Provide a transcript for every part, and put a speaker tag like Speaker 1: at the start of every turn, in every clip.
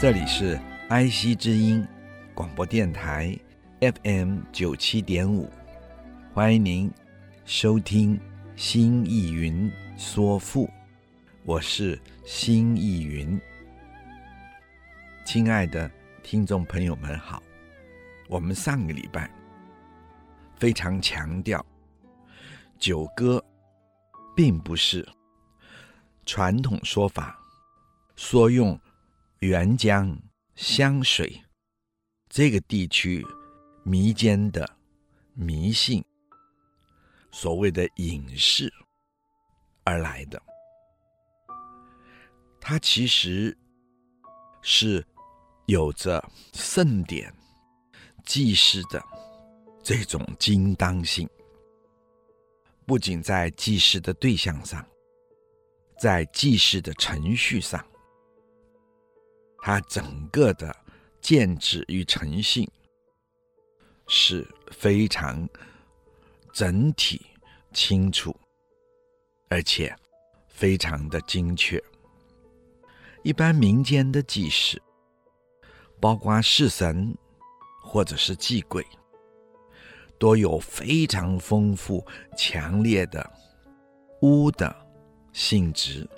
Speaker 1: 这里是爱惜之音广播电台 FM 九七点五，欢迎您收听《新艺云说赋》，我是新艺云。亲爱的听众朋友们好，我们上个礼拜非常强调，九歌并不是传统说法说用。沅江湘水这个地区民间的迷信，所谓的隐士而来的，它其实是有着盛典祭祀的这种精当性，不仅在祭祀的对象上，在祭祀的程序上。它整个的建制与诚信是非常整体、清楚，而且非常的精确。一般民间的祭祀，包括祀神或者是祭鬼，都有非常丰富、强烈的巫的性质，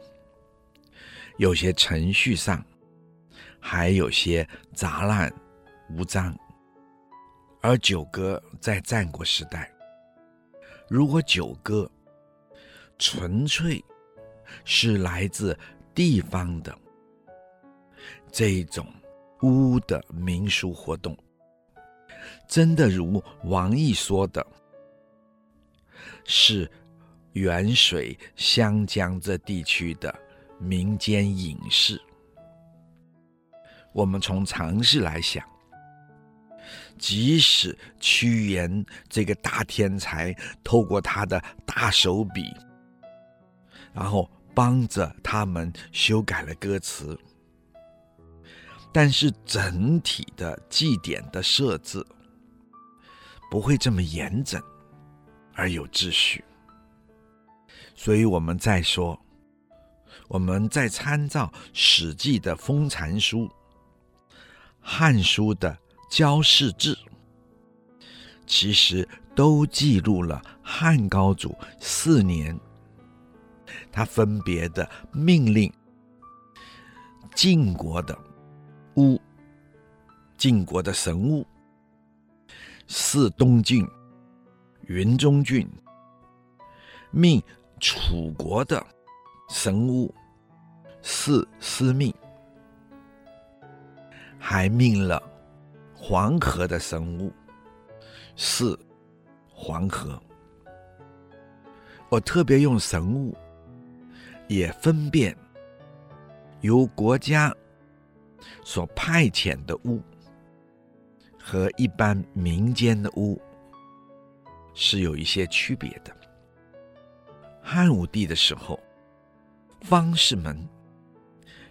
Speaker 1: 有些程序上。还有些杂乱无章，而九歌在战国时代，如果九歌纯粹是来自地方的这种巫的民俗活动，真的如王毅说的，是沅水湘江这地区的民间隐士。我们从常识来想，即使屈原这个大天才，透过他的大手笔，然后帮着他们修改了歌词，但是整体的祭典的设置不会这么严整而有秩序。所以我们再说，我们再参照《史记》的封禅书。《汉书》的交祀志，其实都记录了汉高祖四年，他分别的命令晋国的巫、晋国的神巫，祀东郡、云中郡，命楚国的神巫，祀司命。还命了黄河的神物，是黄河。我特别用神物，也分辨由国家所派遣的巫和一般民间的巫是有一些区别的。汉武帝的时候，方士们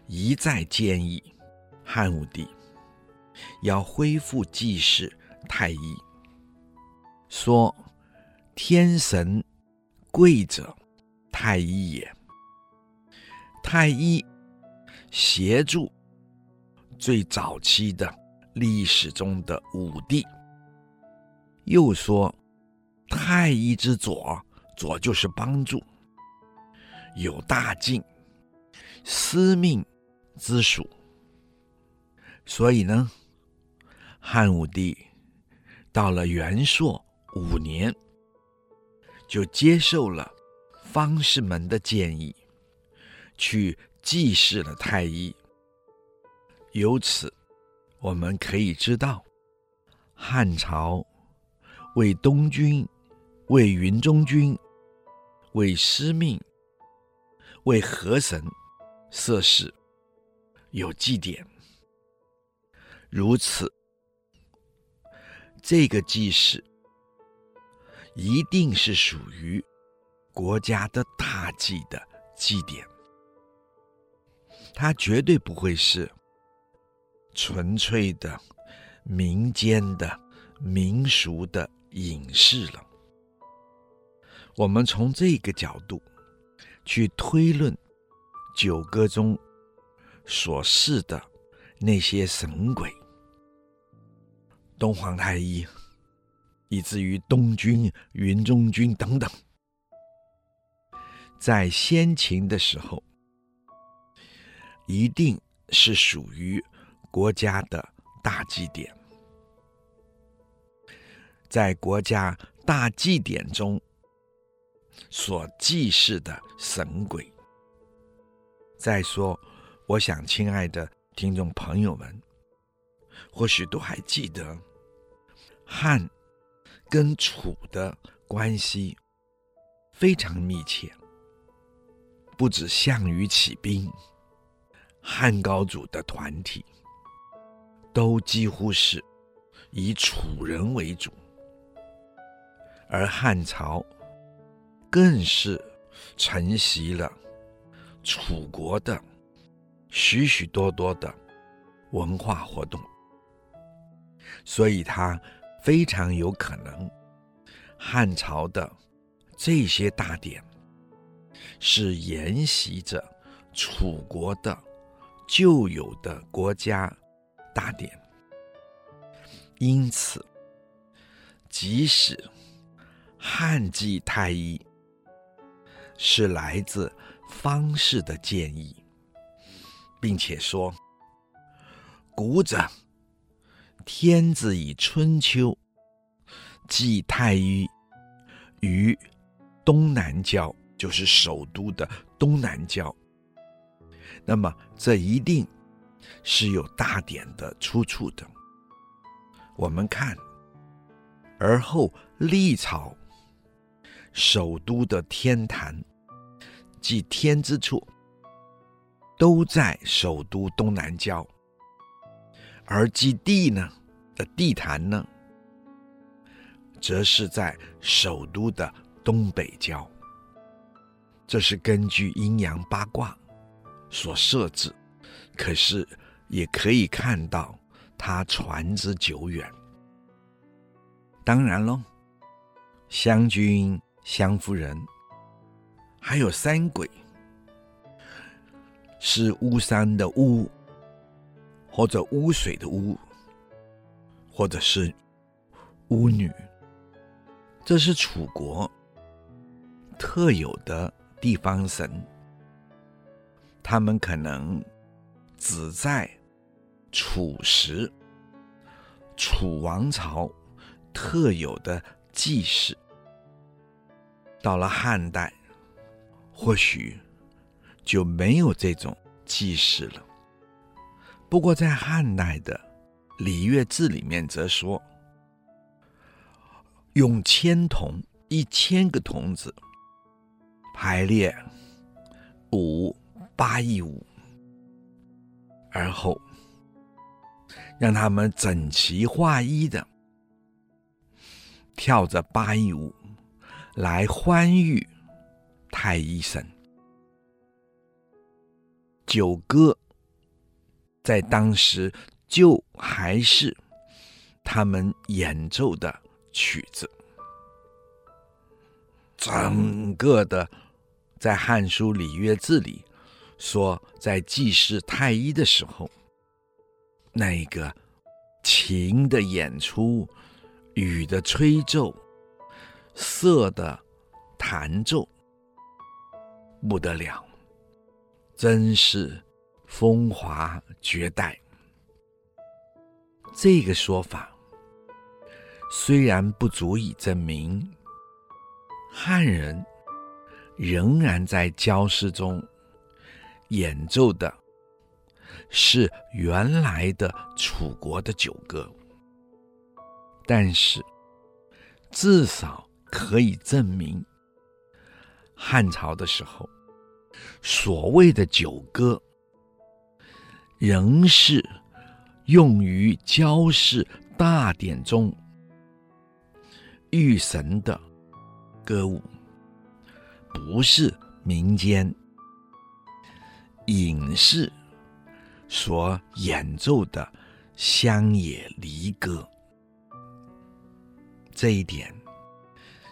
Speaker 1: 一再建议汉武帝。要恢复祭祀太医，说天神贵者太医也。太医协助最早期的历史中的武帝，又说太医之左，左就是帮助，有大敬，司命之属，所以呢。汉武帝到了元朔五年，就接受了方士门的建议，去祭祀了太医。由此，我们可以知道，汉朝为东君、为云中君、为司命、为河神设祀，有祭典。如此，这个祭祀一定是属于国家的大祭的祭典，它绝对不会是纯粹的民间的民俗的仪式了。我们从这个角度去推论九歌中所示的那些神鬼。东皇太一，以至于东君、云中君等等，在先秦的时候，一定是属于国家的大祭典，在国家大祭典中所祭祀的神鬼。再说，我想，亲爱的听众朋友们，或许都还记得。汉跟楚的关系非常密切，不止项羽起兵，汉高祖的团体都几乎是以楚人为主，而汉朝更是承袭了楚国的许许多多的文化活动，所以他。非常有可能，汉朝的这些大典是沿袭着楚国的旧有的国家大典，因此，即使汉祭太一是来自方士的建议，并且说古者。天子以春秋祭太一于东南郊，就是首都的东南郊。那么，这一定是有大典的出处的。我们看，而后历朝首都的天坛，祭天之处，都在首都东南郊。而基地呢的地坛呢，则是在首都的东北郊。这是根据阴阳八卦所设置，可是也可以看到它传之久远。当然喽，湘君、湘夫人，还有三鬼，是巫山的巫。或者污水的污，或者是巫女，这是楚国特有的地方神。他们可能只在楚时、楚王朝特有的祭祀，到了汉代，或许就没有这种祭祀了。不过，在汉代的《礼乐志》里面则说，用千童一千个童子排列五八佾舞，而后让他们整齐划一的跳着八佾舞来欢愉太一神。九歌。在当时，就还是他们演奏的曲子。整个的在《汉书·礼乐志》里说，在祭祀太一的时候，那个琴的演出、羽的吹奏、瑟的弹奏，不得了，真是。风华绝代，这个说法虽然不足以证明汉人仍然在郊祀中演奏的是原来的楚国的九歌，但是至少可以证明汉朝的时候所谓的九歌。仍是用于教士大典中御神的歌舞，不是民间隐士所演奏的乡野离歌。这一点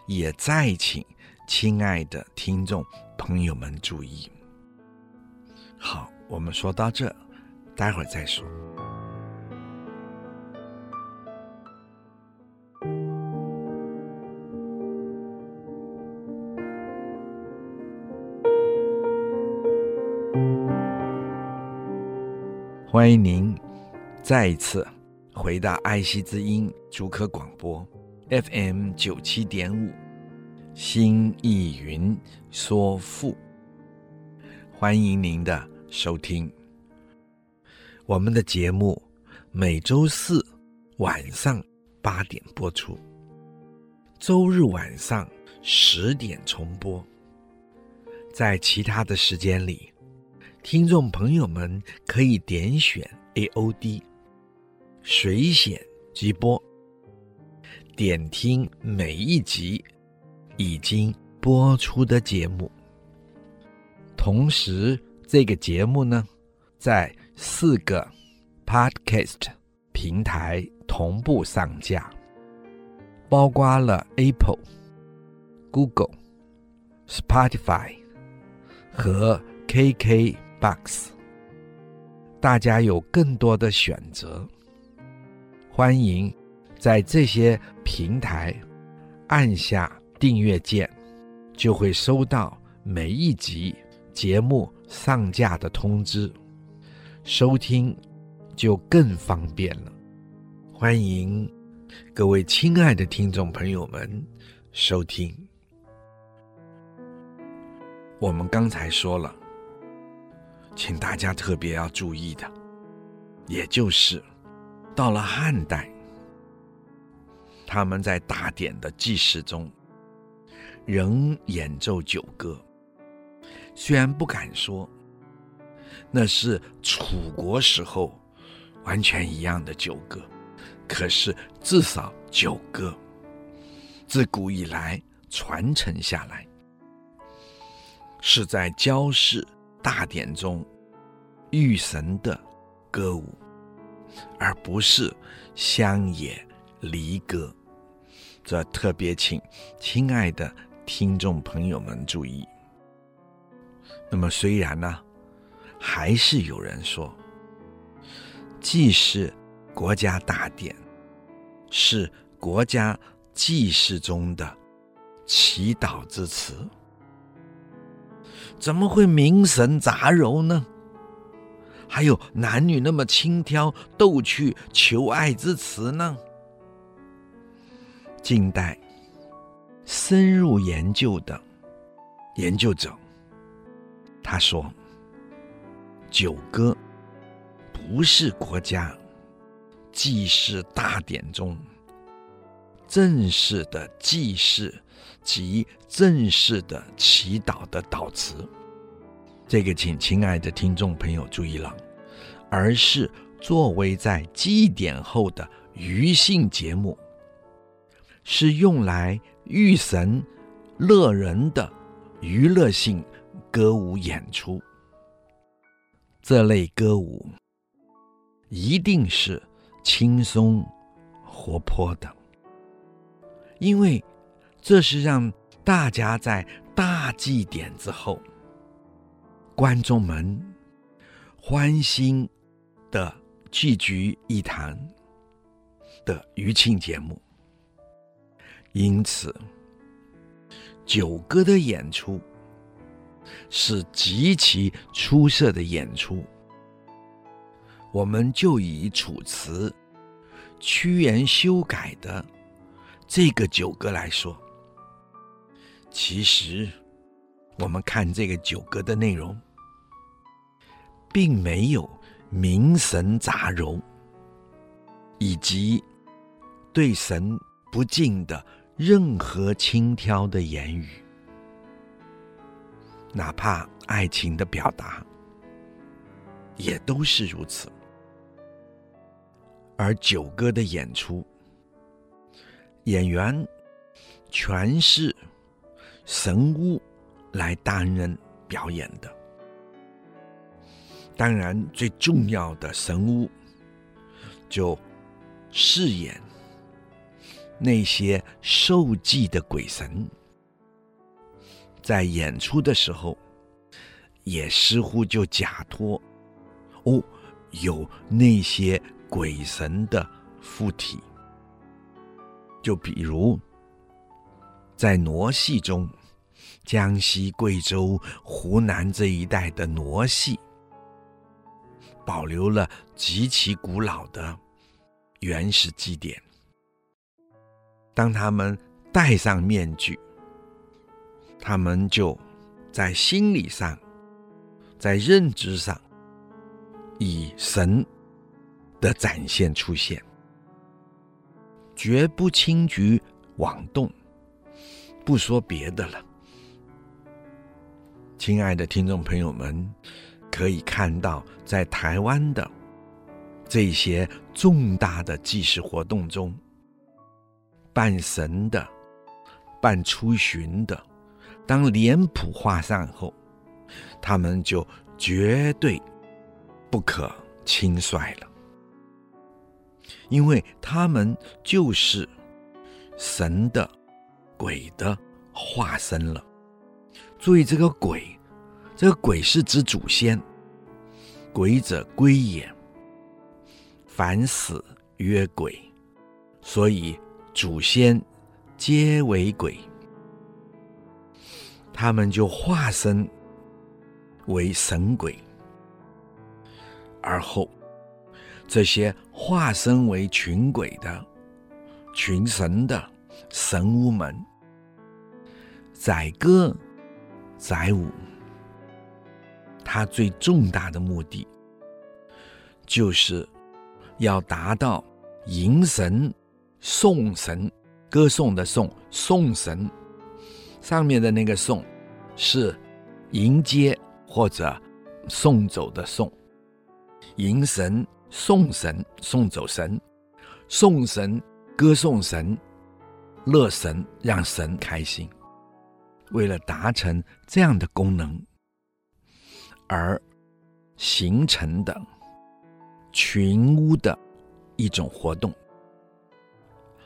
Speaker 1: 也再请亲爱的听众朋友们注意。好，我们说到这。待会儿再说。欢迎您再一次回到爱惜之音竹科广播 FM 九七点五，心意云说富，欢迎您的收听。我们的节目每周四晚上八点播出，周日晚上十点重播。在其他的时间里，听众朋友们可以点选 AOD 水选即播，点听每一集已经播出的节目。同时，这个节目呢，在四个 Podcast 平台同步上架，包括了 Apple、Google、Spotify 和 KKBox。大家有更多的选择，欢迎在这些平台按下订阅键，就会收到每一集节目上架的通知。收听就更方便了，欢迎各位亲爱的听众朋友们收听。我们刚才说了，请大家特别要注意的，也就是到了汉代，他们在大典的祭祀中仍演奏九歌，虽然不敢说。那是楚国时候完全一样的九歌，可是至少九歌自古以来传承下来，是在教士大典中御神的歌舞，而不是乡野离歌。这特别请亲爱的听众朋友们注意。那么虽然呢，还是有人说，祭祀国家大典是国家祭祀中的祈祷之词，怎么会名神杂糅呢？还有男女那么轻佻逗趣求爱之词呢？近代深入研究的研究者，他说。九歌不是国家祭祀大典中正式的祭祀及正式的祈祷的祷词，这个请亲爱的听众朋友注意了，而是作为在祭典后的余兴节目，是用来御神乐人的娱乐性歌舞演出。这类歌舞一定是轻松活泼的，因为这是让大家在大祭典之后，观众们欢欣的聚聚一堂的余庆节目。因此，九歌的演出。是极其出色的演出。我们就以《楚辞》屈原修改的这个九歌来说，其实我们看这个九歌的内容，并没有名神杂糅，以及对神不敬的任何轻佻的言语。哪怕爱情的表达，也都是如此。而九歌的演出，演员全是神巫来担任表演的。当然，最重要的神巫就饰演那些受祭的鬼神，在演出的时候，也似乎就假托哦，有那些。鬼神的附体，就比如在傩戏中，江西、贵州、湖南这一带的傩戏，保留了极其古老的原始祭典。当他们戴上面具，他们就在心理上，在认知上，以神。的展现出现，绝不轻举妄动。不说别的了，亲爱的听众朋友们，可以看到，在台湾的这些重大的祭祀活动中，办神的、办出巡的，当脸谱画上后，他们就绝对不可轻率了。因为他们就是神的、鬼的化身了。注意这个鬼，这个鬼是指祖先。鬼者归也，凡死曰鬼，所以祖先皆为鬼。他们就化身为神鬼，而后。这些化身为群鬼的、群神的神巫们，载歌载舞，他最重大的目的，就是要达到迎神、送神、歌颂的颂、送神，上面的那个送是迎接或者送走的送，迎神。送神，送走神，送神，歌颂神，乐神，让神开心。为了达成这样的功能而形成的群巫的一种活动，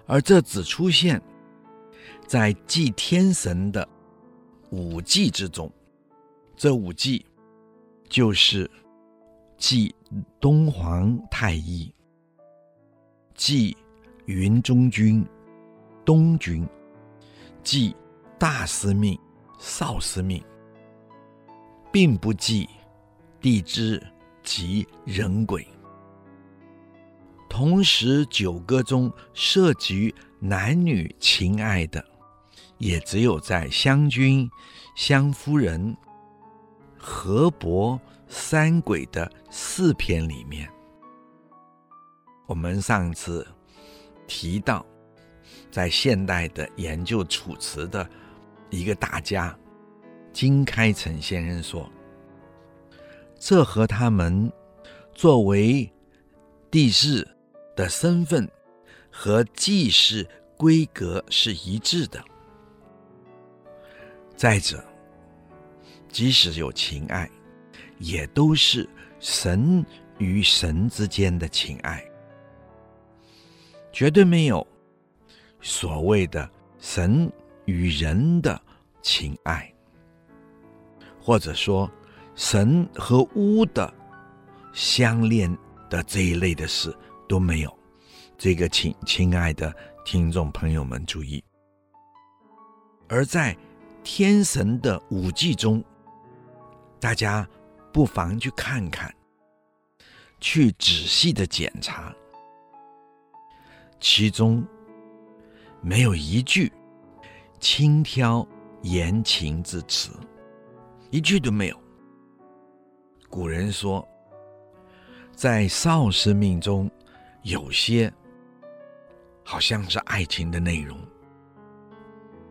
Speaker 1: 而这只出现在祭天神的五祭之中。这五祭就是祭。东皇太一，祭云中君、东君，祭大司命、少司命，并不祭地支及人鬼。同时，九歌中涉及男女情爱的，也只有在湘君、湘夫人、河伯。三鬼的四篇里面，我们上次提到，在现代的研究楚辞的一个大家金开成先生说，这和他们作为帝释的身份和祭祀规格是一致的。再者，即使有情爱。也都是神与神之间的情爱，绝对没有所谓的神与人的情爱，或者说神和巫的相恋的这一类的事都没有。这个请亲爱的听众朋友们注意，而在天神的舞技中，大家。不妨去看看，去仔细的检查，其中没有一句轻佻言情之词，一句都没有。古人说，在少司命中，有些好像是爱情的内容，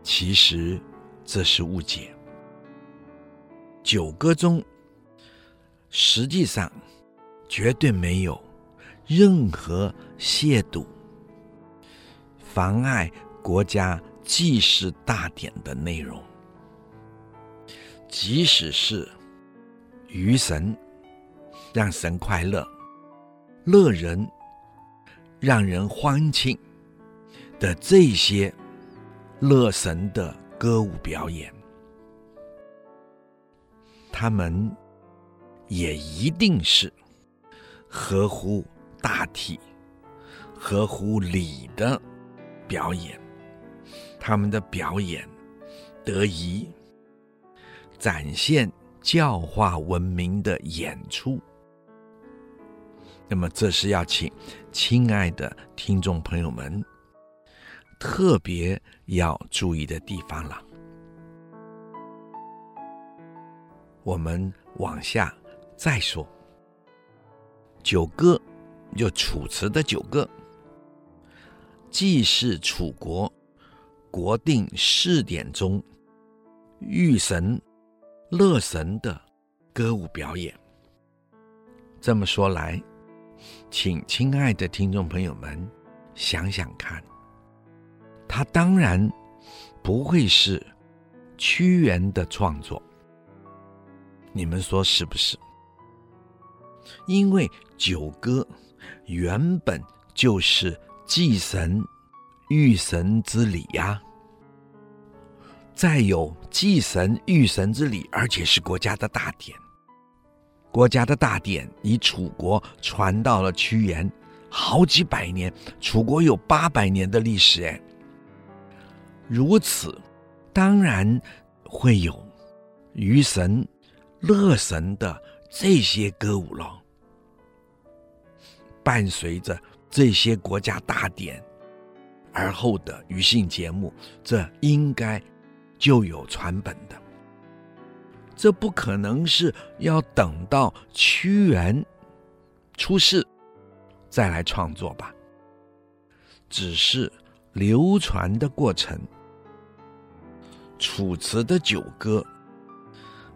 Speaker 1: 其实这是误解。九歌中。实际上，绝对没有任何亵渎、妨碍国家祭祀大典的内容。即使是娱神，让神快乐、乐人、让人欢庆的这些乐神的歌舞表演，他们也一定是合乎大体、合乎礼的表演。他们的表演得以展现教化文明的演出。那么，这是要请亲爱的听众朋友们特别要注意的地方了。我们往下再说，九歌就楚辞的九歌，既是楚国国定祀典中娱神乐神的歌舞表演。这么说来，请亲爱的听众朋友们想想看，它当然不会是屈原的创作。你们说是不是？因为九歌原本就是祭神、御神之礼呀，再有祭神、御神之礼，而且是国家的大典。国家的大典以楚国传到了屈原，好几百年。楚国有八百年的历史，哎，如此，当然会有娱神。乐神的这些歌舞了，伴随着这些国家大典而后的余兴节目，这应该就有传本的。这不可能是要等到屈原出世再来创作吧？只是流传的过程，楚辞的九歌。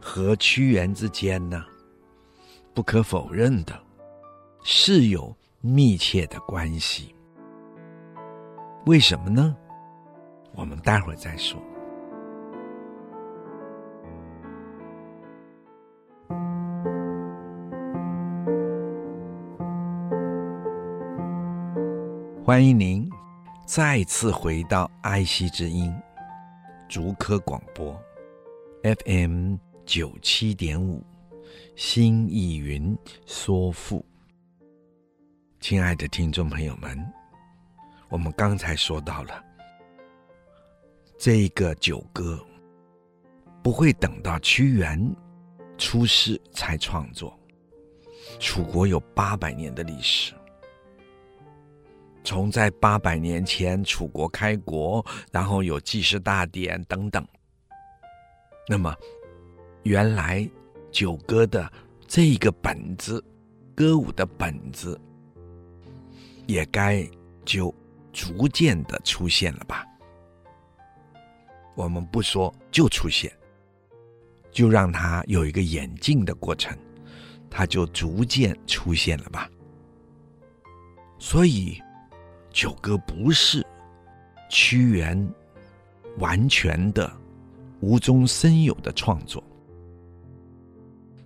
Speaker 1: 和屈原之间呢，不可否认的是有密切的关系。为什么呢？我们待会儿再说。欢迎您再次回到爱惜之音竹科广播 FM。九七点五，新意云说赋。亲爱的听众朋友们，我们刚才说到了这个九歌，不会等到屈原出世才创作。楚国有八百年的历史，从在八百年前楚国开国，然后有祭祀大典等等，那么。原来九歌的这个本子，歌舞的本子，也该就逐渐的出现了吧？我们不说就出现，就让它有一个演进的过程，它就逐渐出现了吧？所以九歌不是屈原完全的无中生有的创作。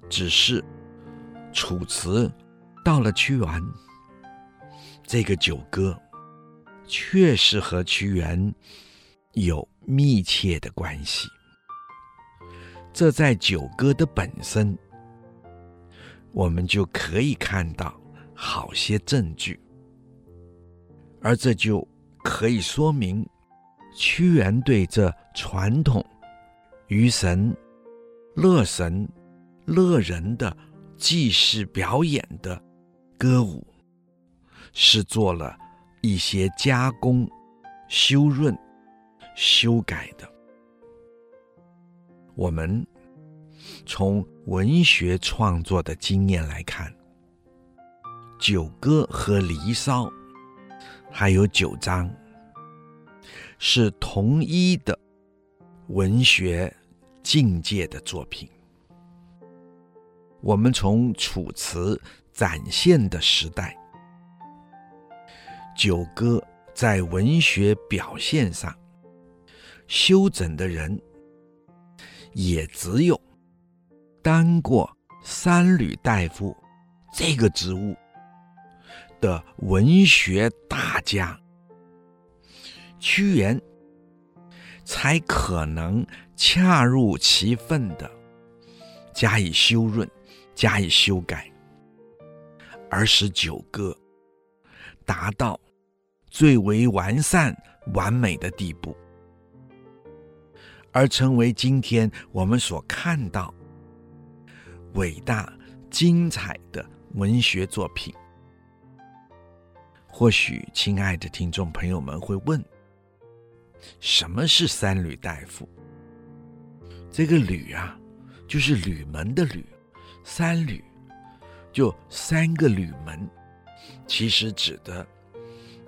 Speaker 1: 只是楚辞到了屈原，这个九歌确实和屈原有密切的关系。这在九歌的本身，我们就可以看到好些证据，而这就可以说明屈原对这传统娱神、乐神。乐人的祭祀表演的歌舞，是做了一些加工、修润、修改的。我们从文学创作的经验来看，《九歌》和《离骚》还有《九章》是同一的文学境界的作品。我们从楚辞展现的时代。九歌在文学表现上，修整的人也只有当过三闾大夫这个职务的文学大家屈原，才可能恰如其分的加以修润、加以修改，而使九歌达到。最为完善、完美的地步，而成为今天我们所看到伟大、精彩的文学作品。或许，亲爱的听众朋友们会问：什么是三闾大夫？这个“闾”啊，就是吕门的“吕”，三闾就三个吕门，其实指的。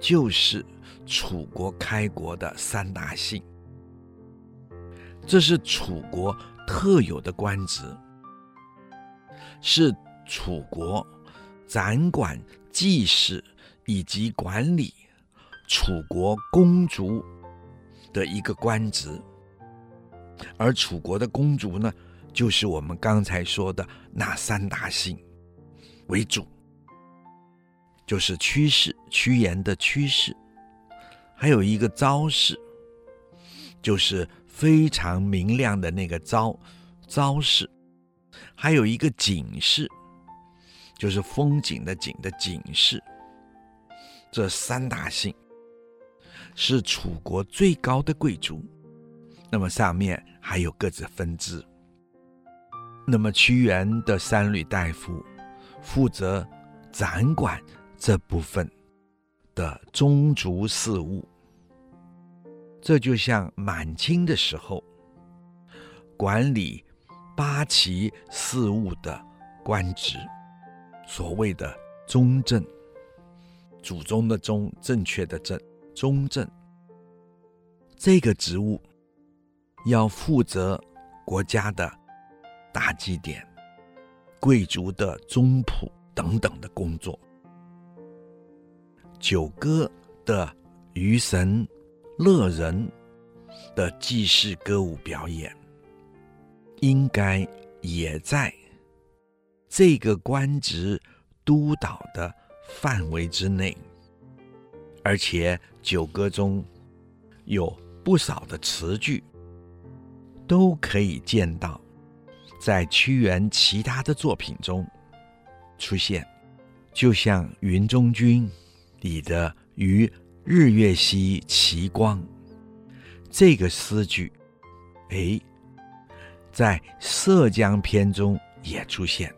Speaker 1: 就是楚国开国的三大姓，这是楚国特有的官职，是楚国掌管祭祀以及管理楚国公族的一个官职，而楚国的公族呢，就是我们刚才说的那三大姓为主。就是屈氏，屈原的屈氏，还有一个昭氏，就是非常明亮的那个昭，昭氏，还有一个景氏，就是风景的景的景氏。这三大姓是楚国最高的贵族，那么上面还有各自分支。那么屈原的三闾大夫负责掌管。这部分的宗族事务，这就像满清的时候管理八旗事务的官职，所谓的宗正，祖宗的宗，正确的正，宗正。这个职务要负责国家的大祭典、贵族的宗谱等等的工作。九歌的娱神乐人的祭祀歌舞表演，应该也在这个官职督导的范围之内，而且九歌中有不少的词句都可以见到，在屈原其他的作品中出现，就像《云中君》。里的“于日月兮其光”这个诗句，哎，在《涉江篇》中也出现。《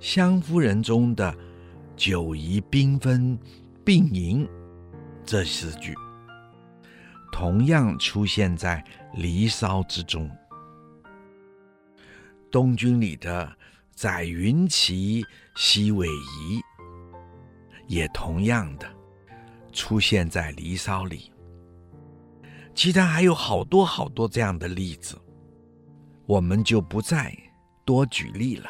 Speaker 1: 湘夫人》中的“酒宜嫔分并吟”这四句，同样出现在《离骚》之中。东君里的“载云骑兮韦夷”。也同样的出现在《离骚》里，其他还有好多好多这样的例子，我们就不再多举例了。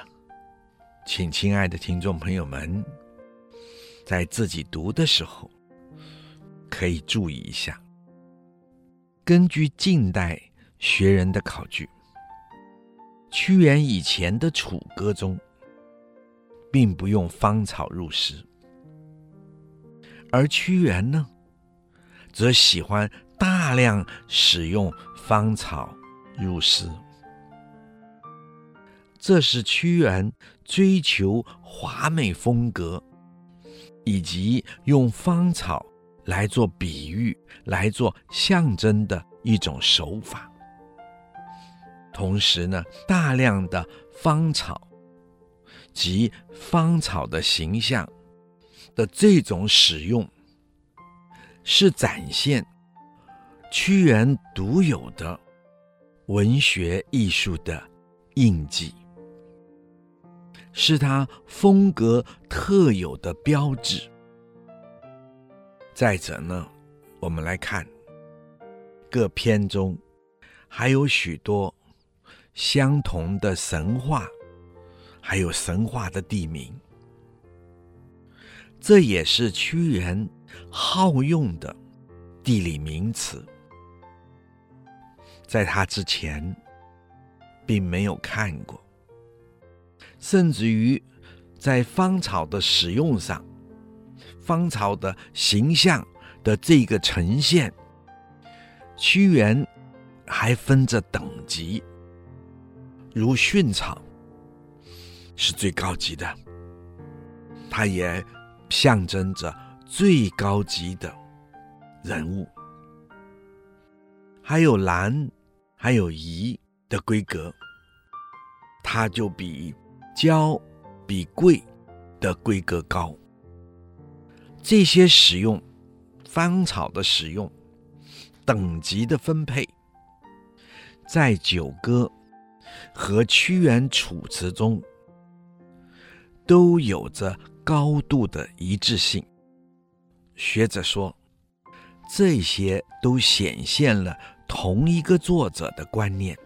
Speaker 1: 请亲爱的听众朋友们，在自己读的时候可以注意一下。根据近代学人的考据，屈原以前的楚歌中，并不用芳草入诗。而屈原呢，则喜欢大量使用芳草入诗，这是屈原追求华美风格，以及用芳草来做比喻、来做象征的一种手法。同时呢，大量的芳草及芳草的形象。的这种使用，是展现屈原独有的文学艺术的印记，是他风格特有的标志。再者呢，我们来看各篇中还有许多相同的神话，还有神话的地名。这也是屈原好用的地理名词，在他之前并没有看过，甚至于在芳草的使用上，芳草的形象的这个呈现，屈原还分着等级，如蕈草是最高级的，他也。象征着最高级的人物，还有兰，还有夷的规格，它就比娇、比贵的规格高。这些使用芳草的使用等级的分配，在《九歌》和屈原《楚辞》中都有着。高度的一致性，学者说，这些都显现了同一个作者的观念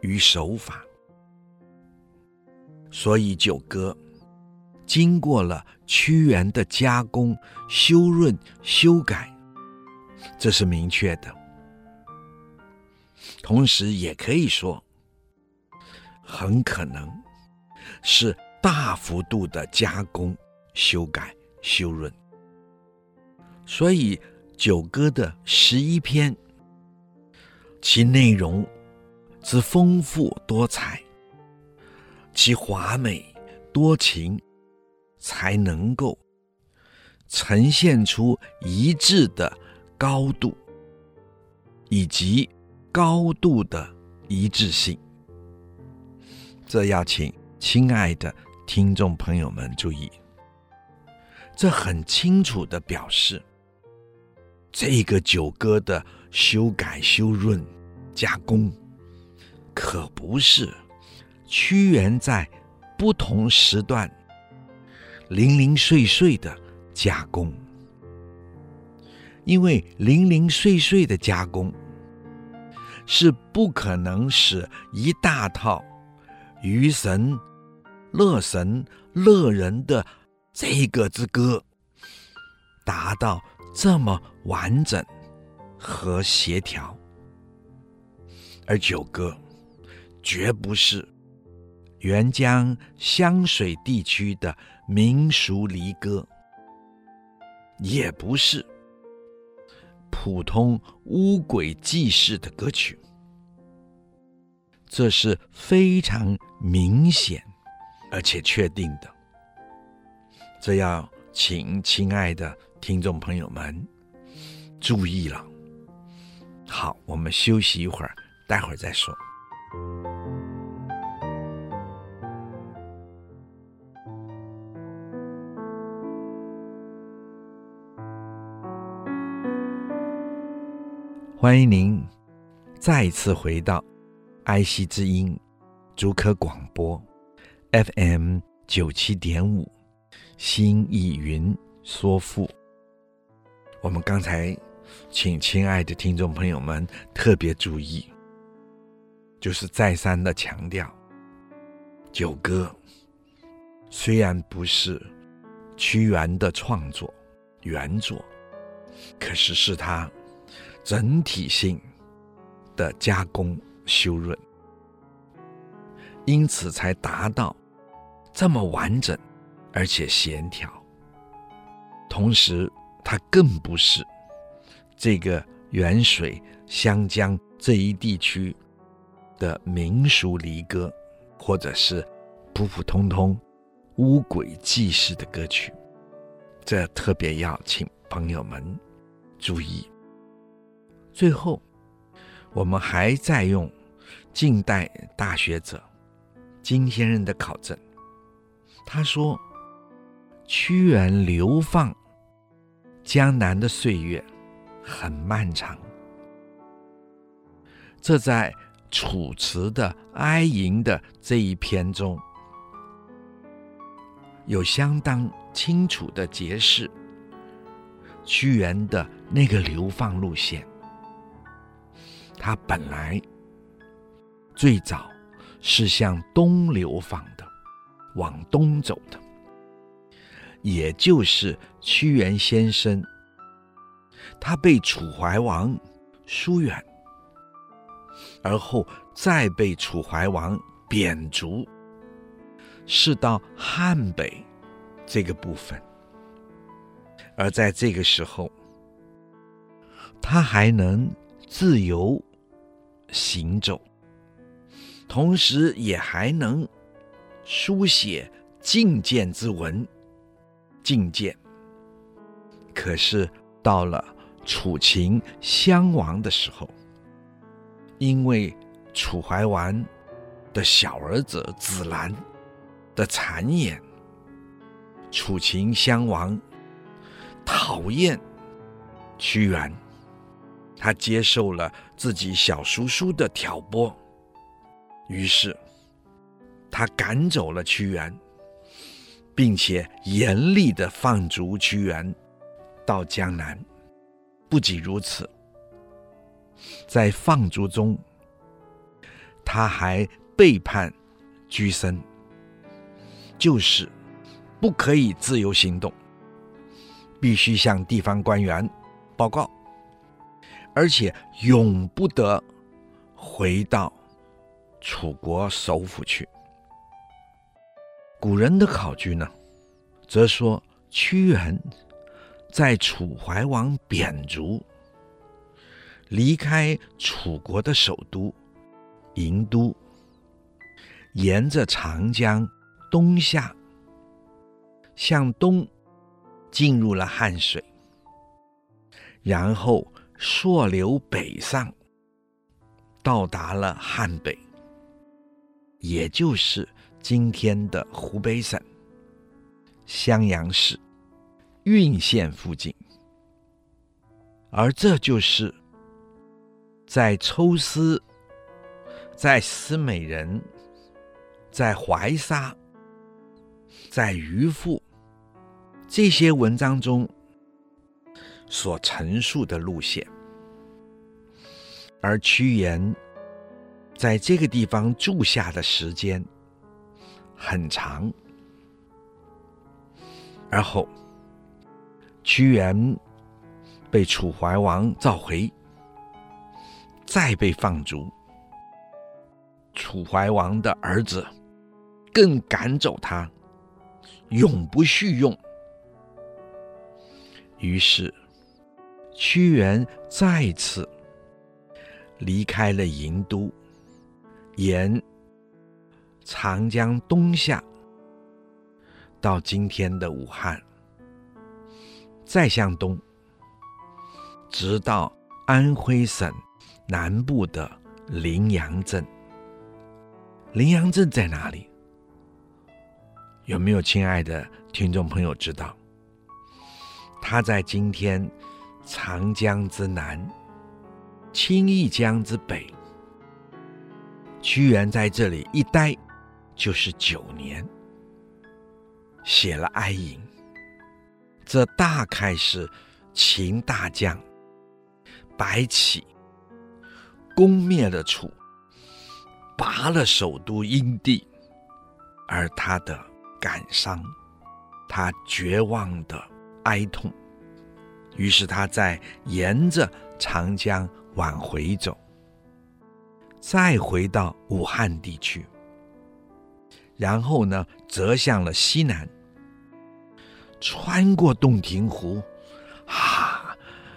Speaker 1: 与手法。所以《九歌》经过了屈原的加工、修润、修改，这是明确的。同时，也可以说，很可能是大幅度的加工。修改、修润，所以《九歌》的十一篇，其内容之丰富多彩，其华美多情，才能够呈现出一致的高度，以及高度的一致性。这要请亲爱的听众朋友们注意。这很清楚的表示，这个九歌的修改、修润、加工，可不是屈原在不同时段零零碎碎的加工，因为零零碎碎的加工是不可能使一大套娱神、乐神、乐人的。这个之歌达到这么完整和协调，而九歌绝不是沅江湘水地区的民俗离歌，也不是普通巫鬼祭祀的歌曲，这是非常明显而且确定的。这要请亲爱的听众朋友们注意了。好，我们休息一会儿，待会儿再说。欢迎您再一次回到爱惜之音竹科广播 FM 九七点五。心意云说赋，我们刚才请亲爱的听众朋友们特别注意，就是再三的强调，《九歌》虽然不是屈原的创作原作，可是是他整体性的加工修润，因此才达到这么完整。而且协调，同时它更不是这个沅水湘江这一地区的民俗离歌，或者是普普通通巫鬼祭祀的歌曲，这特别要请朋友们注意。最后，我们还在用近代大学者金先生的考证，他说。屈原流放江南的岁月很漫长，这在《楚辞》的哀吟的这一篇中，有相当清楚的解释屈原的那个流放路线。他本来最早是向东流放的，往东走的，也就是屈原先生。他被楚怀王疏远，而后再被楚怀王贬逐，是到汉北这个部分。而在这个时候，他还能自由行走，同时也还能书写进谏之文。进谏，可是到了楚秦相亡的时候，因为楚怀王的小儿子子兰的谗言，楚秦襄王讨厌屈原，他接受了自己小叔叔的挑拨，于是他赶走了屈原，并且严厉地放逐屈原到江南。不仅如此，在放逐中，他还背叛居僧，就是不可以自由行动，必须向地方官员报告，而且永不得回到楚国首府去。古人的考据呢，则说屈原。在楚怀王贬逐，离开楚国的首都郢都，沿着长江东下，向东进入了汉水，然后溯流北上，到达了汉北，也就是今天的湖北省襄阳市。都县附近，而这就是在抽丝、在思美人、在怀沙、在渔父这些文章中所陈述的路线。而屈原在这个地方住下的时间很长，而后。屈原被楚怀王召回，再被放逐。楚怀王的儿子更赶走他，永不续用。于是，屈原再次离开了郢都，沿长江东下，到今天的武汉。再向东，直到安徽省南部的临阳镇。临阳镇在哪里？有没有亲爱的听众朋友知道？它在今天长江之南，青弋江之北。屈原在这里一待就是九年，写了《哀吟》。这大概是秦大将白起攻灭了楚，拔了首都殷地，而他的感伤，他绝望的哀痛。于是他在沿着长江往回走，再回到武汉地区，然后呢，折向了西南。穿过洞庭湖，啊，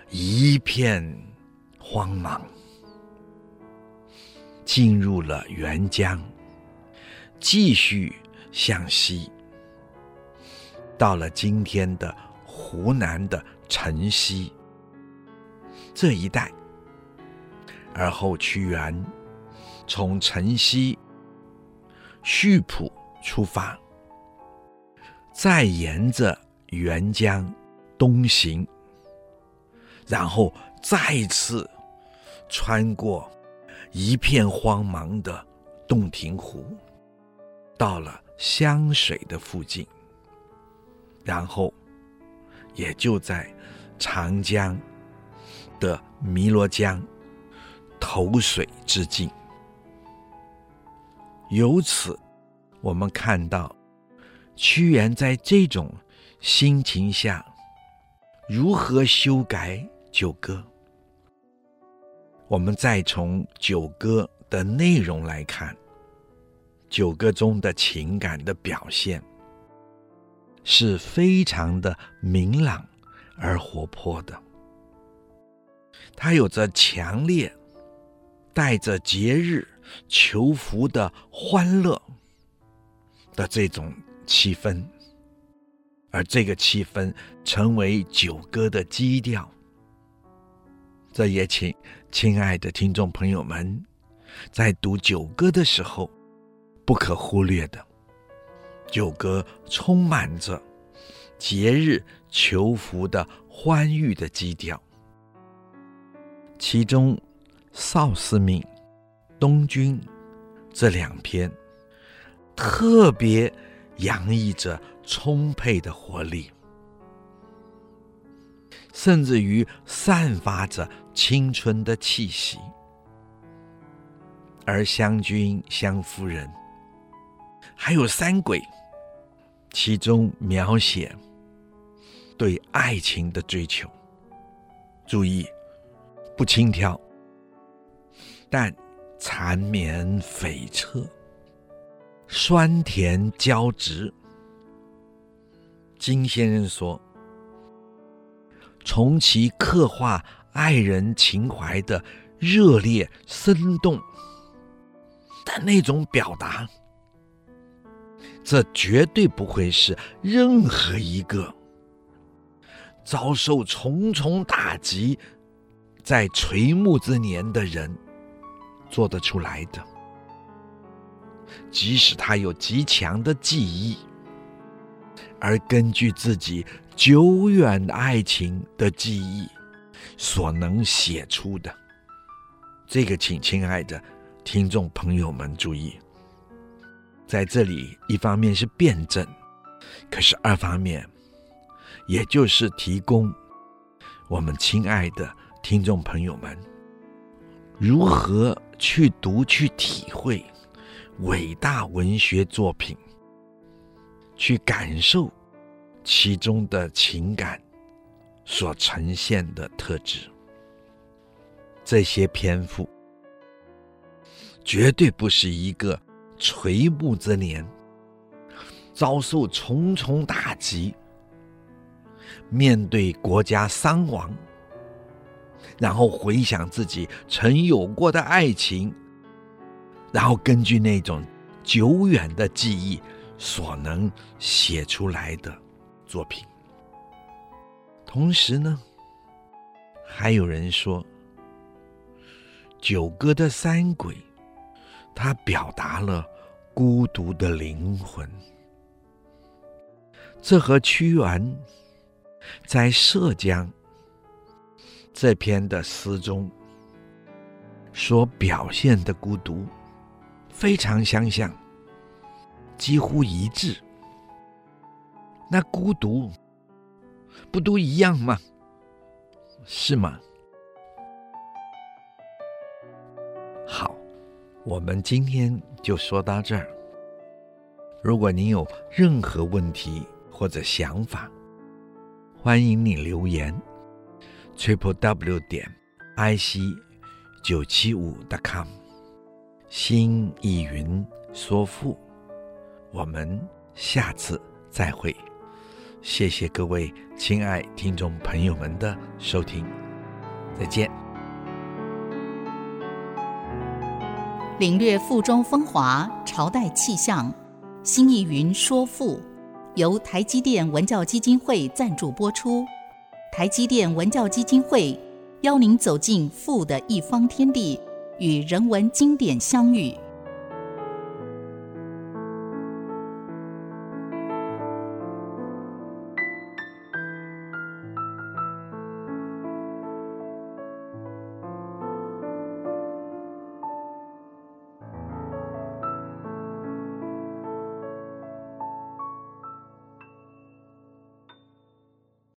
Speaker 1: 一片荒茫，进入了沅江，继续向西，到了今天的湖南的辰溪这一带，而后屈原从辰溪溆浦出发，再沿着。沅江东行，然后再次穿过一片荒茫的洞庭湖，到了湘水的附近，然后也就在长江的汨罗江口水之境。由此，我们看到屈原在这种心情下如何修改九歌？我们再从九歌的内容来看，九歌中的情感的表现是非常的明朗而活泼的，它有着强烈带着节日求福的欢乐的这种气氛，而这个气氛成为九歌的基调。这也请亲爱的听众朋友们，在读九歌的时候，不可忽略的。九歌充满着节日求福的欢愉的基调，其中《少司命》《东君》这两篇特别洋溢着充沛的活力。甚至于散发着青春的气息，而《湘君》《湘夫人》还有《山鬼》，其中描写对爱情的追求。注意，不轻佻，但缠绵悱恻，酸甜交织。金先生说。从其刻画爱人情怀的热烈生动，但那种表达，这绝对不会是任何一个遭受重重打击在垂暮之年的人做得出来的。即使他有极强的记忆。而根据自己久远爱情的记忆所能写出的，这个，请亲爱的听众朋友们注意，在这里一方面是辩证，可是二方面，也就是提供我们亲爱的听众朋友们如何去读、去体会伟大文学作品。去感受其中的情感所呈现的特质，这些篇幅绝对不是一个垂暮之年，遭受重重打击，面对国家伤亡，然后回想自己曾有过的爱情，然后根据那种久远的记忆。所能写出来的作品。同时呢，还有人说，九歌的山鬼，它表达了孤独的灵魂。这和屈原在《涉江》这篇的诗中所表现的孤独非常相像。几乎一致，那孤独不都一样吗？是吗？好，我们今天就说到这儿。如果您有任何问题或者想法，欢迎你留言：triple w 点 i c 九七五 .com，新意云说赋。我们下次再会，谢谢各位亲爱听众朋友们的收听，再见。
Speaker 2: 领略赋中风华，朝代气象，新意云说赋，由台积电文教基金会赞助播出。台积电文教基金会邀您走进富的一方天地，与人文经典相遇。